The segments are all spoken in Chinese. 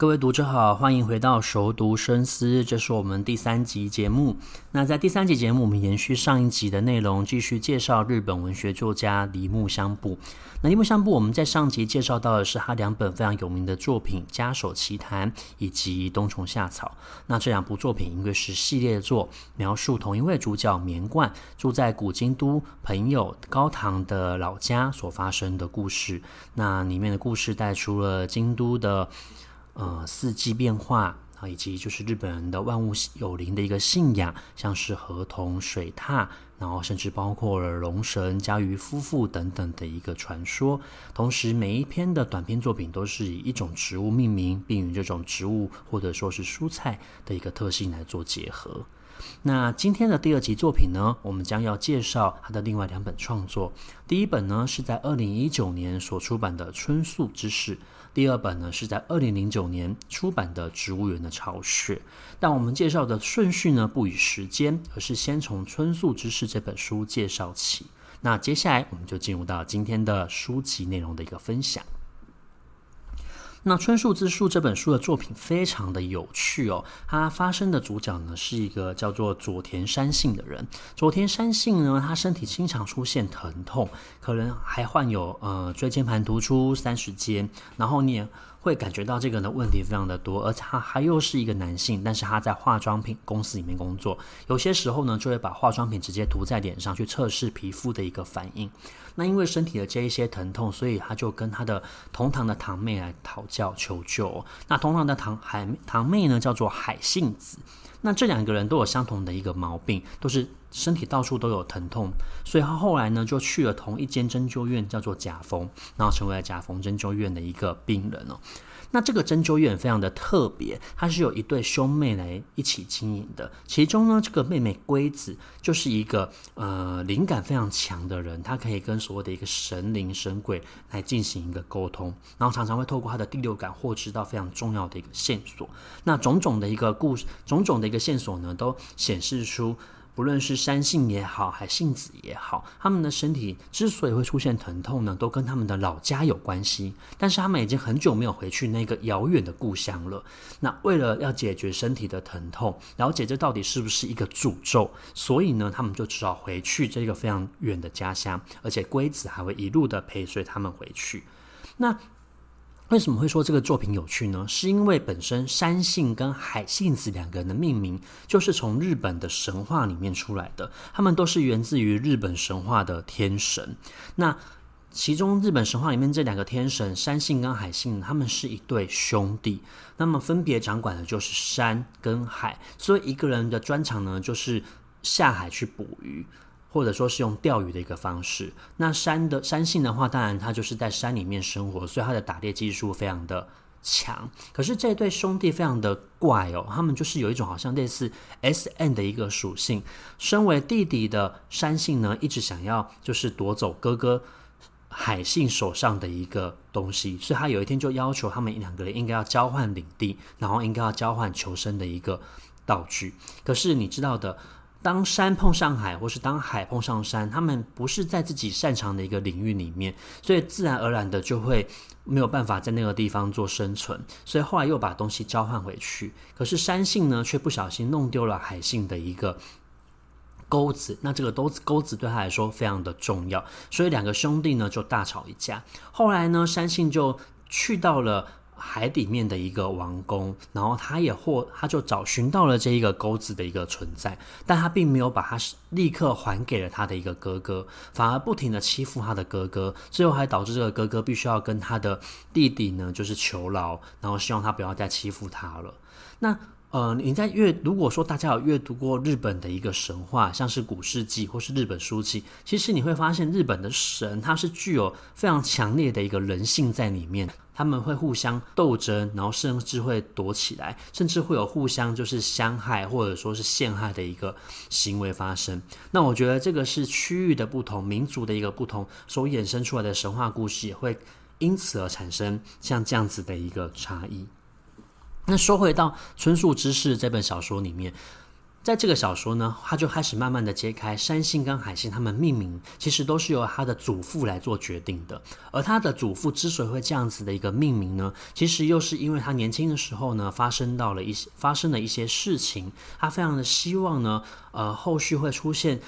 各位读者好，欢迎回到熟读深思，这是我们第三集节目。那在第三集节目，我们延续上一集的内容，继续介绍日本文学作家铃木香布。那铃木香布，我们在上集介绍到的是他两本非常有名的作品《家守奇谈》以及《冬虫夏草》。那这两部作品因为是系列作，描述同一位主角棉贯住在古京都朋友高堂的老家所发生的故事。那里面的故事带出了京都的。呃，四季变化啊，以及就是日本人的万物有灵的一个信仰，像是河童、水獭，然后甚至包括了龙神、家鱼夫妇等等的一个传说。同时，每一篇的短篇作品都是以一种植物命名，并与这种植物或者说是蔬菜的一个特性来做结合。那今天的第二集作品呢，我们将要介绍他的另外两本创作。第一本呢，是在二零一九年所出版的《春宿之事》。第二本呢，是在二零零九年出版的《植物园的巢穴》，但我们介绍的顺序呢，不以时间，而是先从《春宿之事》这本书介绍起。那接下来我们就进入到今天的书籍内容的一个分享。那《春树之树》这本书的作品非常的有趣哦，它发生的主角呢是一个叫做佐田山杏的人。佐田山杏呢，他身体经常出现疼痛，可能还患有呃椎间盘突出、三十肩，然后呢。会感觉到这个的问题非常的多，而他还又是一个男性，但是他在化妆品公司里面工作，有些时候呢就会把化妆品直接涂在脸上去测试皮肤的一个反应。那因为身体的这一些疼痛，所以他就跟他的同堂的堂妹来讨教求救。那同堂的堂海堂妹呢叫做海幸子。那这两个人都有相同的一个毛病，都是身体到处都有疼痛，所以他后来呢就去了同一间针灸院，叫做甲缝，然后成为了甲缝针灸院的一个病人哦。那这个针灸院非常的特别，它是有一对兄妹来一起经营的。其中呢，这个妹妹龟子就是一个呃灵感非常强的人，她可以跟所谓的一个神灵神鬼来进行一个沟通，然后常常会透过她的第六感获知到非常重要的一个线索。那种种的一个故事，种种的一个线索呢，都显示出。不论是山幸也好，海幸子也好，他们的身体之所以会出现疼痛呢，都跟他们的老家有关系。但是他们已经很久没有回去那个遥远的故乡了。那为了要解决身体的疼痛，了解这到底是不是一个诅咒，所以呢，他们就只好回去这个非常远的家乡，而且龟子还会一路的陪随他们回去。那。为什么会说这个作品有趣呢？是因为本身山幸跟海幸子两个人的命名就是从日本的神话里面出来的，他们都是源自于日本神话的天神。那其中日本神话里面这两个天神山幸跟海幸，他们是一对兄弟，那么分别掌管的就是山跟海，所以一个人的专长呢就是下海去捕鱼。或者说是用钓鱼的一个方式。那山的山性的话，当然他就是在山里面生活，所以他的打猎技术非常的强。可是这对兄弟非常的怪哦，他们就是有一种好像类似 S N 的一个属性。身为弟弟的山性呢，一直想要就是夺走哥哥海幸手上的一个东西，所以他有一天就要求他们两个人应该要交换领地，然后应该要交换求生的一个道具。可是你知道的。当山碰上海，或是当海碰上山，他们不是在自己擅长的一个领域里面，所以自然而然的就会没有办法在那个地方做生存。所以后来又把东西交换回去，可是山性呢，却不小心弄丢了海性的一个钩子。那这个钩子钩子对他来说非常的重要，所以两个兄弟呢就大吵一架。后来呢，山幸就去到了。海底面的一个王宫，然后他也获，他就找寻到了这一个钩子的一个存在，但他并没有把它立刻还给了他的一个哥哥，反而不停的欺负他的哥哥，最后还导致这个哥哥必须要跟他的弟弟呢，就是求饶，然后希望他不要再欺负他了。那呃，你在阅如果说大家有阅读过日本的一个神话，像是古世纪或是日本书籍，其实你会发现日本的神它是具有非常强烈的一个人性在里面，他们会互相斗争，然后甚至会躲起来，甚至会有互相就是相害或者说是陷害的一个行为发生。那我觉得这个是区域的不同，民族的一个不同所衍生出来的神话故事，也会因此而产生像这样子的一个差异。那说回到《春树之事》这本小说里面，在这个小说呢，他就开始慢慢的揭开山信跟海信他们命名，其实都是由他的祖父来做决定的。而他的祖父之所以会这样子的一个命名呢，其实又是因为他年轻的时候呢，发生到了一些发生了一些事情，他非常的希望呢，呃，后续会出现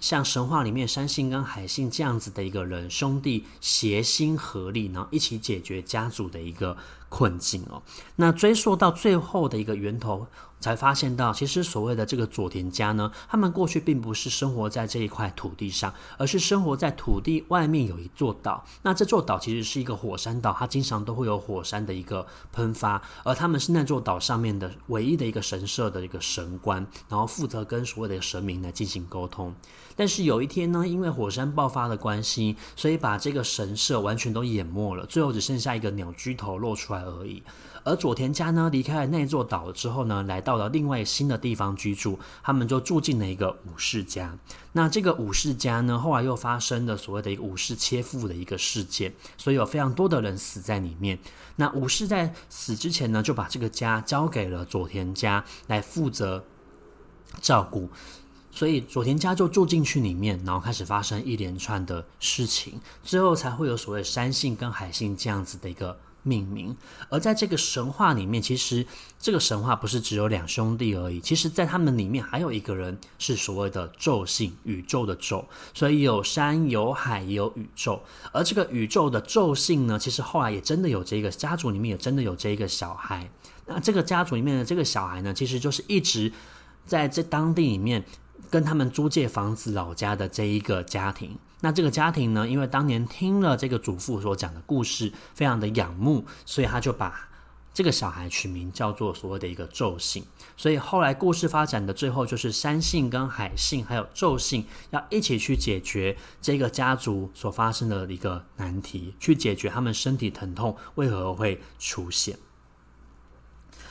像神话里面山信跟海信这样子的一个人，兄弟协心合力，然后一起解决家族的一个。困境哦，那追溯到最后的一个源头，才发现到，其实所谓的这个佐田家呢，他们过去并不是生活在这一块土地上，而是生活在土地外面有一座岛。那这座岛其实是一个火山岛，它经常都会有火山的一个喷发，而他们是那座岛上面的唯一的一个神社的一个神官，然后负责跟所谓的神明来进行沟通。但是有一天呢，因为火山爆发的关系，所以把这个神社完全都淹没了，最后只剩下一个鸟居头露出来而已。而佐田家呢，离开了那座岛之后呢，来到了另外新的地方居住，他们就住进了一个武士家。那这个武士家呢，后来又发生了所谓的一个武士切腹的一个事件，所以有非常多的人死在里面。那武士在死之前呢，就把这个家交给了佐田家来负责照顾。所以佐田家就住进去里面，然后开始发生一连串的事情，最后才会有所谓山信跟海信这样子的一个命名。而在这个神话里面，其实这个神话不是只有两兄弟而已，其实在他们里面还有一个人是所谓的宙信，宇宙的宙，所以有山有海也有宇宙。而这个宇宙的宙信呢，其实后来也真的有这个家族里面也真的有这个小孩。那这个家族里面的这个小孩呢，其实就是一直在这当地里面。跟他们租借房子老家的这一个家庭，那这个家庭呢，因为当年听了这个祖父所讲的故事，非常的仰慕，所以他就把这个小孩取名叫做所谓的一个宙信。所以后来故事发展的最后，就是山信跟海信还有宙信要一起去解决这个家族所发生的一个难题，去解决他们身体疼痛为何会出现。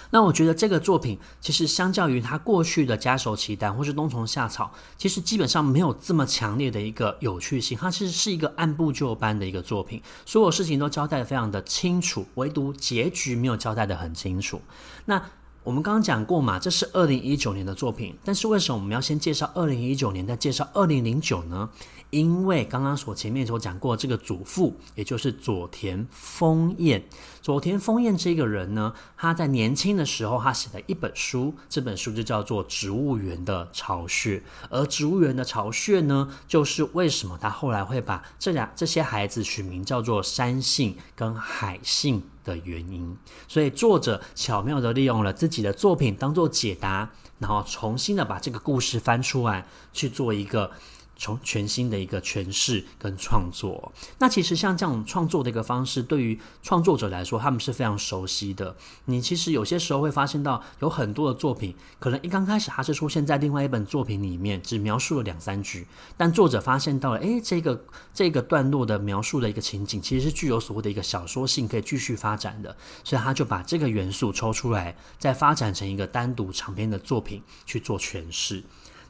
那我觉得这个作品其实相较于他过去的家守奇谈或是冬虫夏草，其实基本上没有这么强烈的一个有趣性。它其实是一个按部就班的一个作品，所有事情都交代的非常的清楚，唯独结局没有交代的很清楚。那我们刚刚讲过嘛，这是二零一九年的作品，但是为什么我们要先介绍二零一九年，再介绍二零零九呢？因为刚刚所前面所讲过，这个祖父也就是佐田丰彦。佐田丰彦这个人呢，他在年轻的时候，他写了一本书，这本书就叫做《植物园的巢穴》。而植物园的巢穴呢，就是为什么他后来会把这俩这些孩子取名叫做山杏跟海杏的原因。所以作者巧妙的利用了自己的作品当做解答，然后重新的把这个故事翻出来去做一个。从全新的一个诠释跟创作，那其实像这种创作的一个方式，对于创作者来说，他们是非常熟悉的。你其实有些时候会发现到，有很多的作品，可能一刚开始还是出现在另外一本作品里面，只描述了两三句，但作者发现到了，诶，这个这个段落的描述的一个情景，其实是具有所谓的一个小说性，可以继续发展的，所以他就把这个元素抽出来，再发展成一个单独长篇的作品去做诠释。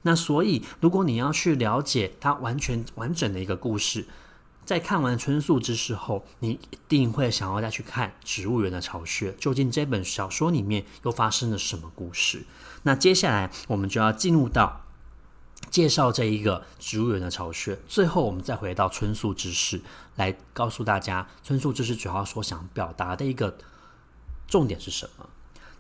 那所以，如果你要去了解它完全完整的一个故事，在看完《春树之事》后，你一定会想要再去看《植物园的巢穴》，究竟这本小说里面又发生了什么故事？那接下来我们就要进入到介绍这一个《植物园的巢穴》，最后我们再回到《春树之事》，来告诉大家《春树之事》主要所想表达的一个重点是什么。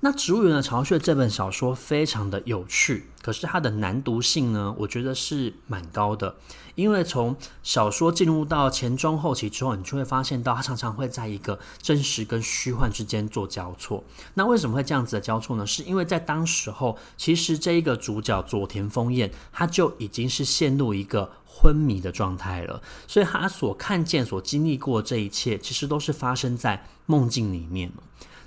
那《植物园的巢穴》这本小说非常的有趣，可是它的难读性呢，我觉得是蛮高的，因为从小说进入到前中后期之后，你就会发现到它常常会在一个真实跟虚幻之间做交错。那为什么会这样子的交错呢？是因为在当时候，其实这一个主角佐田丰彦，他就已经是陷入一个昏迷的状态了，所以他所看见、所经历过这一切，其实都是发生在梦境里面。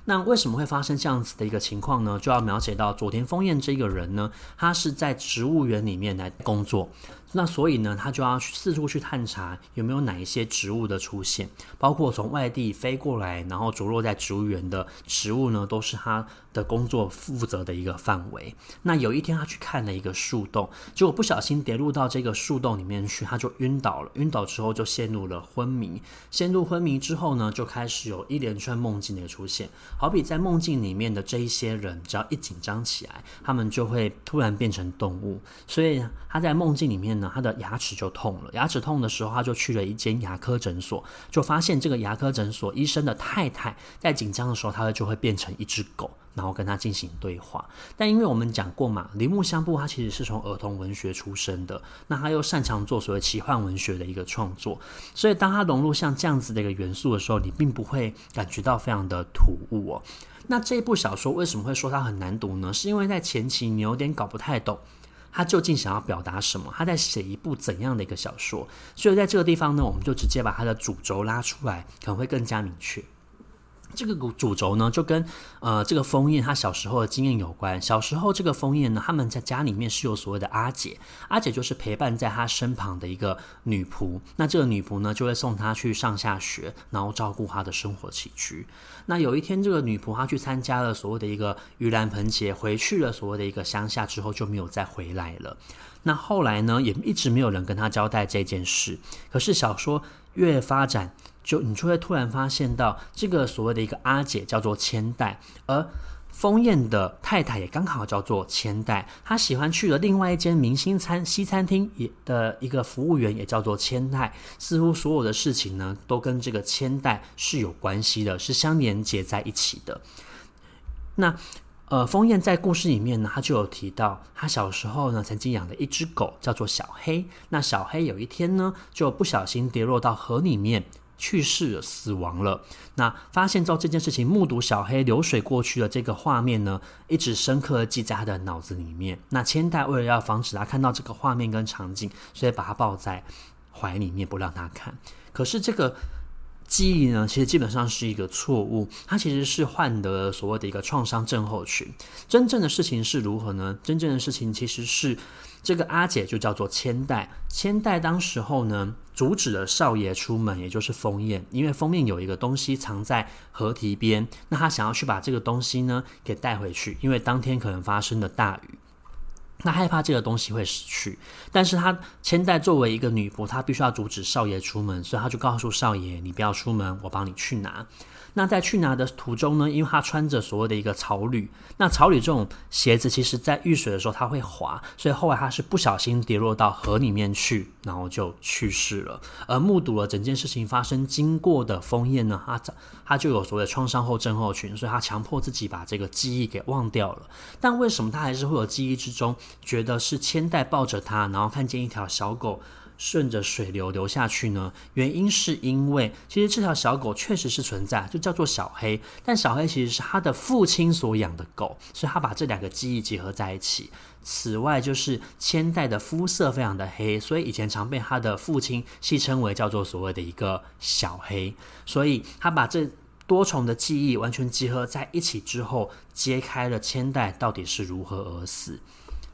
那为什么会发生这样子的一个情况呢？就要描写到佐田丰彦这个人呢，他是在植物园里面来工作。那所以呢，他就要四处去探查有没有哪一些植物的出现，包括从外地飞过来，然后着落在植物园的植物呢，都是他的工作负责的一个范围。那有一天，他去看了一个树洞，结果不小心跌入到这个树洞里面去，他就晕倒了。晕倒之后就陷入了昏迷，陷入昏迷之后呢，就开始有一连串梦境的出现。好比在梦境里面的这一些人，只要一紧张起来，他们就会突然变成动物。所以他在梦境里面。那他的牙齿就痛了，牙齿痛的时候，他就去了一间牙科诊所，就发现这个牙科诊所医生的太太在紧张的时候，他就会变成一只狗，然后跟他进行对话。但因为我们讲过嘛，铃木香布他其实是从儿童文学出身的，那他又擅长做所谓奇幻文学的一个创作，所以当他融入像这样子的一个元素的时候，你并不会感觉到非常的突兀哦。那这部小说为什么会说它很难读呢？是因为在前期你有点搞不太懂。他究竟想要表达什么？他在写一部怎样的一个小说？所以在这个地方呢，我们就直接把他的主轴拉出来，可能会更加明确。这个主轴呢，就跟呃这个封印他小时候的经验有关。小时候这个封印呢，他们在家里面是有所谓的阿姐，阿姐就是陪伴在他身旁的一个女仆。那这个女仆呢，就会送他去上下学，然后照顾他的生活起居。那有一天，这个女仆她去参加了所谓的一个盂兰盆节，回去了所谓的一个乡下之后就没有再回来了。那后来呢，也一直没有人跟他交代这件事。可是小说越发展。就你就会突然发现到，这个所谓的一个阿姐叫做千代，而丰彦的太太也刚好叫做千代。他喜欢去了另外一间明星餐西餐厅，也的一个服务员也叫做千代。似乎所有的事情呢，都跟这个千代是有关系的，是相连接在一起的。那呃，丰彦在故事里面呢，他就有提到，他小时候呢曾经养了一只狗，叫做小黑。那小黑有一天呢，就不小心跌落到河里面。去世了，死亡了。那发现照这件事情，目睹小黑流水过去的这个画面呢，一直深刻的记在他的脑子里面。那千代为了要防止他看到这个画面跟场景，所以把他抱在怀里面，不让他看。可是这个记忆呢，其实基本上是一个错误，它其实是患得所谓的一个创伤症候群。真正的事情是如何呢？真正的事情其实是。这个阿姐就叫做千代，千代当时候呢，阻止了少爷出门，也就是丰彦，因为丰彦有一个东西藏在河堤边，那他想要去把这个东西呢给带回去，因为当天可能发生了大雨，他害怕这个东西会失去，但是他千代作为一个女仆，她必须要阻止少爷出门，所以她就告诉少爷：“你不要出门，我帮你去拿。”那在去拿的途中呢，因为他穿着所谓的一个草履，那草履这种鞋子，其实在遇水的时候它会滑，所以后来他是不小心跌落到河里面去，然后就去世了。而目睹了整件事情发生经过的枫叶呢，他他就有所谓的创伤后症候群，所以他强迫自己把这个记忆给忘掉了。但为什么他还是会有记忆之中，觉得是千代抱着他，然后看见一条小狗，顺着水流流下去呢？原因是因为其实这条小狗确实是存在，就叫做小黑。但小黑其实是他的父亲所养的狗，所以他把这两个记忆结合在一起。此外，就是千代的肤色非常的黑，所以以前常被他的父亲戏称为叫做所谓的一个小黑。所以他把这多重的记忆完全集合在一起之后，揭开了千代到底是如何而死。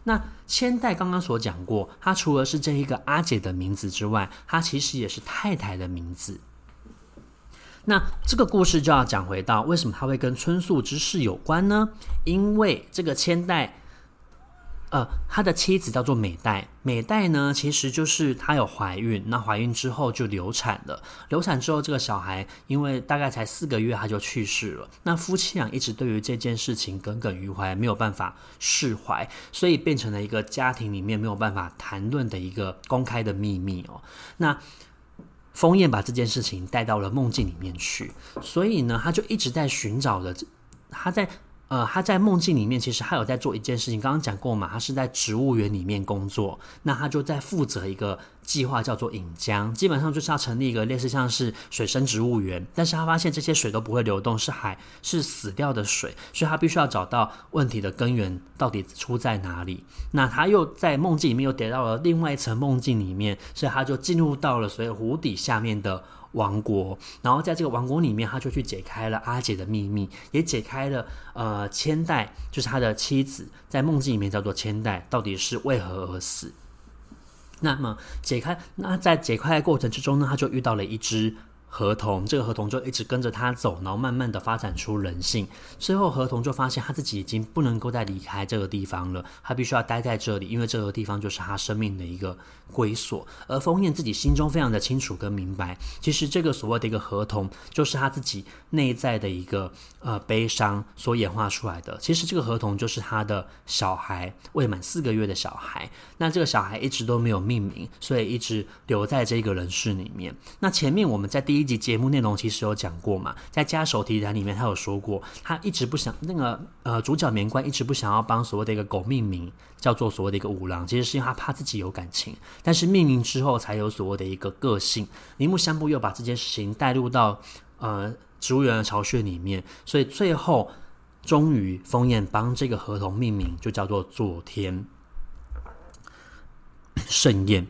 那千代刚刚所讲过，他除了是这一个阿姐的名字之外，他其实也是太太的名字。那这个故事就要讲回到为什么他会跟春宿之事有关呢？因为这个千代。呃，他的妻子叫做美代，美代呢，其实就是她有怀孕，那怀孕之后就流产了。流产之后，这个小孩因为大概才四个月，他就去世了。那夫妻俩一直对于这件事情耿耿于怀，没有办法释怀，所以变成了一个家庭里面没有办法谈论的一个公开的秘密哦。那丰彦把这件事情带到了梦境里面去，所以呢，他就一直在寻找着，他在。呃，他在梦境里面，其实他有在做一件事情。刚刚讲过嘛，他是在植物园里面工作，那他就在负责一个计划，叫做引江，基本上就是要成立一个类似像是水生植物园。但是他发现这些水都不会流动，是海，是死掉的水，所以他必须要找到问题的根源到底出在哪里。那他又在梦境里面又跌到了另外一层梦境里面，所以他就进入到了所谓湖底下面的。王国，然后在这个王国里面，他就去解开了阿姐的秘密，也解开了呃千代，就是他的妻子，在梦境里面叫做千代，到底是为何而死？那么解开，那在解开的过程之中呢，他就遇到了一只。合同，这个合同就一直跟着他走，然后慢慢的发展出人性。最后，合同就发现他自己已经不能够再离开这个地方了，他必须要待在这里，因为这个地方就是他生命的一个归所。而枫叶自己心中非常的清楚跟明白，其实这个所谓的一个合同，就是他自己内在的一个呃悲伤所演化出来的。其实这个合同就是他的小孩，未满四个月的小孩。那这个小孩一直都没有命名，所以一直留在这个人世里面。那前面我们在第一集节目内容其实有讲过嘛，在家手提篮里面他有说过，他一直不想那个呃主角棉冠一直不想要帮所谓的一个狗命名，叫做所谓的一个五郎，其实是因为他怕自己有感情，但是命名之后才有所谓的一个个性。铃木香布又把这件事情带入到呃植物园的巢穴里面，所以最后终于枫叶帮这个合同命名，就叫做佐天。盛宴，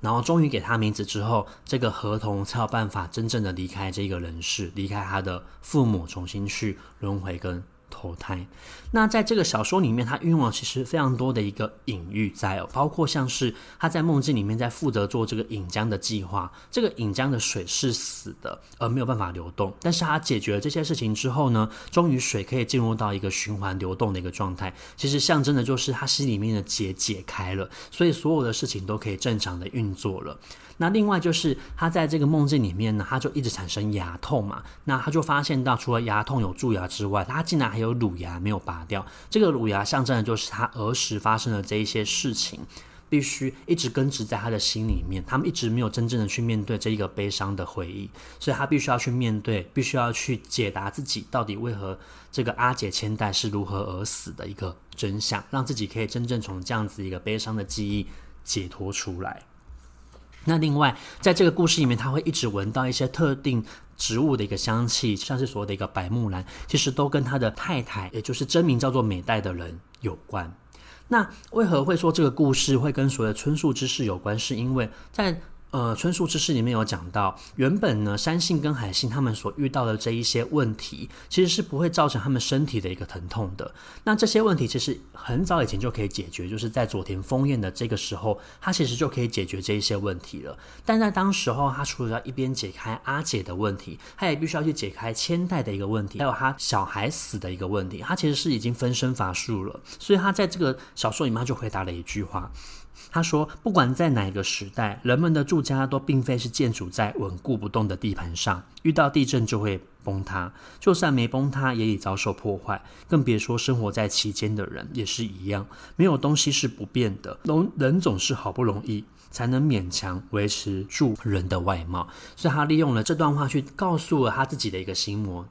然后终于给他名字之后，这个合同才有办法真正的离开这个人世，离开他的父母，重新去轮回跟投胎。那在这个小说里面，他运用了其实非常多的一个隐喻在，包括像是他在梦境里面在负责做这个引江的计划，这个引江的水是死的，而没有办法流动。但是他解决了这些事情之后呢，终于水可以进入到一个循环流动的一个状态。其实象征的就是他心里面的结解开了，所以所有的事情都可以正常的运作了。那另外就是他在这个梦境里面呢，他就一直产生牙痛嘛。那他就发现到，除了牙痛有蛀牙之外，他竟然还有乳牙没有拔掉。这个乳牙象征的就是他儿时发生的这一些事情，必须一直根植在他的心里面。他们一直没有真正的去面对这一个悲伤的回忆，所以他必须要去面对，必须要去解答自己到底为何这个阿姐千代是如何而死的一个真相，让自己可以真正从这样子一个悲伤的记忆解脱出来。那另外，在这个故事里面，他会一直闻到一些特定植物的一个香气，像是所谓的一个白木兰，其实都跟他的太太，也就是真名叫做美代的人有关。那为何会说这个故事会跟所谓的春树之事有关？是因为在呃，春树之事里面有讲到，原本呢，山信跟海信他们所遇到的这一些问题，其实是不会造成他们身体的一个疼痛的。那这些问题其实很早以前就可以解决，就是在佐田枫叶的这个时候，他其实就可以解决这一些问题了。但在当时候，他除了要一边解开阿姐的问题，他也必须要去解开千代的一个问题，还有他小孩死的一个问题。他其实是已经分身乏术了，所以他在这个小说里面他就回答了一句话。他说：“不管在哪个时代，人们的住家都并非是建筑在稳固不动的地盘上，遇到地震就会崩塌。就算没崩塌，也已遭受破坏。更别说生活在其间的人也是一样。没有东西是不变的，人人总是好不容易才能勉强维持住人的外貌。所以，他利用了这段话去告诉了他自己的一个心魔，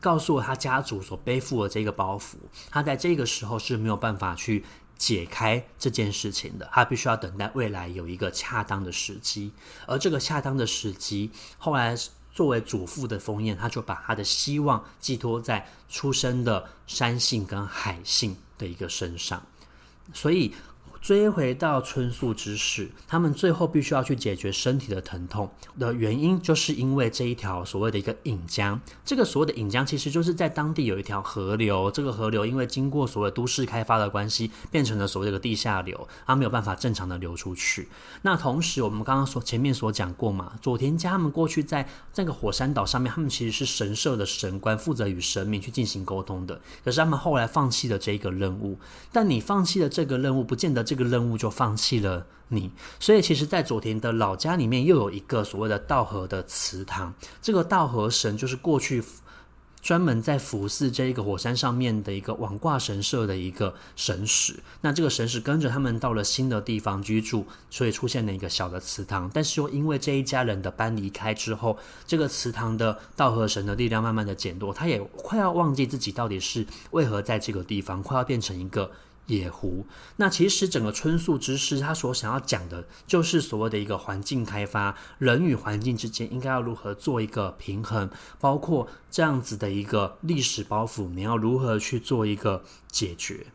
告诉了他家族所背负的这个包袱。他在这个时候是没有办法去。”解开这件事情的，他必须要等待未来有一个恰当的时机，而这个恰当的时机，后来作为祖父的封印，他就把他的希望寄托在出生的山信跟海信的一个身上，所以。追回到春树之事，他们最后必须要去解决身体的疼痛的原因，就是因为这一条所谓的一个引江。这个所谓的引江，其实就是在当地有一条河流，这个河流因为经过所谓都市开发的关系，变成了所谓的个地下流，它没有办法正常的流出去。那同时，我们刚刚所前面所讲过嘛，佐田家他们过去在这个火山岛上面，他们其实是神社的神官，负责与神明去进行沟通的。可是他们后来放弃了这一个任务，但你放弃了这个任务，不见得这。这个任务就放弃了你，所以其实，在佐田的老家里面，又有一个所谓的道和的祠堂。这个道和神就是过去专门在服侍这一个火山上面的一个网挂神社的一个神使。那这个神使跟着他们到了新的地方居住，所以出现了一个小的祠堂。但是又因为这一家人的搬离开之后，这个祠堂的道和神的力量慢慢的减弱，他也快要忘记自己到底是为何在这个地方，快要变成一个。野狐，那其实整个春树之诗，他所想要讲的，就是所谓的一个环境开发，人与环境之间应该要如何做一个平衡，包括这样子的一个历史包袱，你要如何去做一个解决。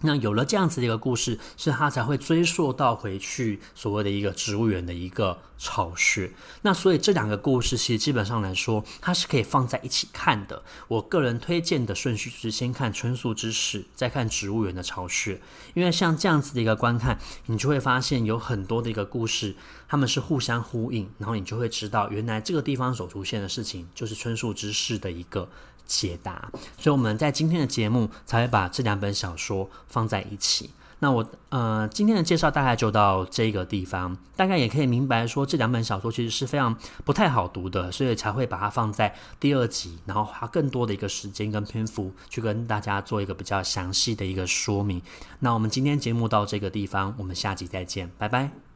那有了这样子的一个故事，所以他才会追溯到回去所谓的一个植物园的一个巢穴。那所以这两个故事其实基本上来说，它是可以放在一起看的。我个人推荐的顺序是先看春宿之事，再看植物园的巢穴。因为像这样子的一个观看，你就会发现有很多的一个故事，他们是互相呼应，然后你就会知道，原来这个地方所出现的事情，就是春宿之事的一个。解答，所以我们在今天的节目才会把这两本小说放在一起。那我呃今天的介绍大概就到这个地方，大概也可以明白说这两本小说其实是非常不太好读的，所以才会把它放在第二集，然后花更多的一个时间跟篇幅去跟大家做一个比较详细的一个说明。那我们今天节目到这个地方，我们下集再见，拜拜。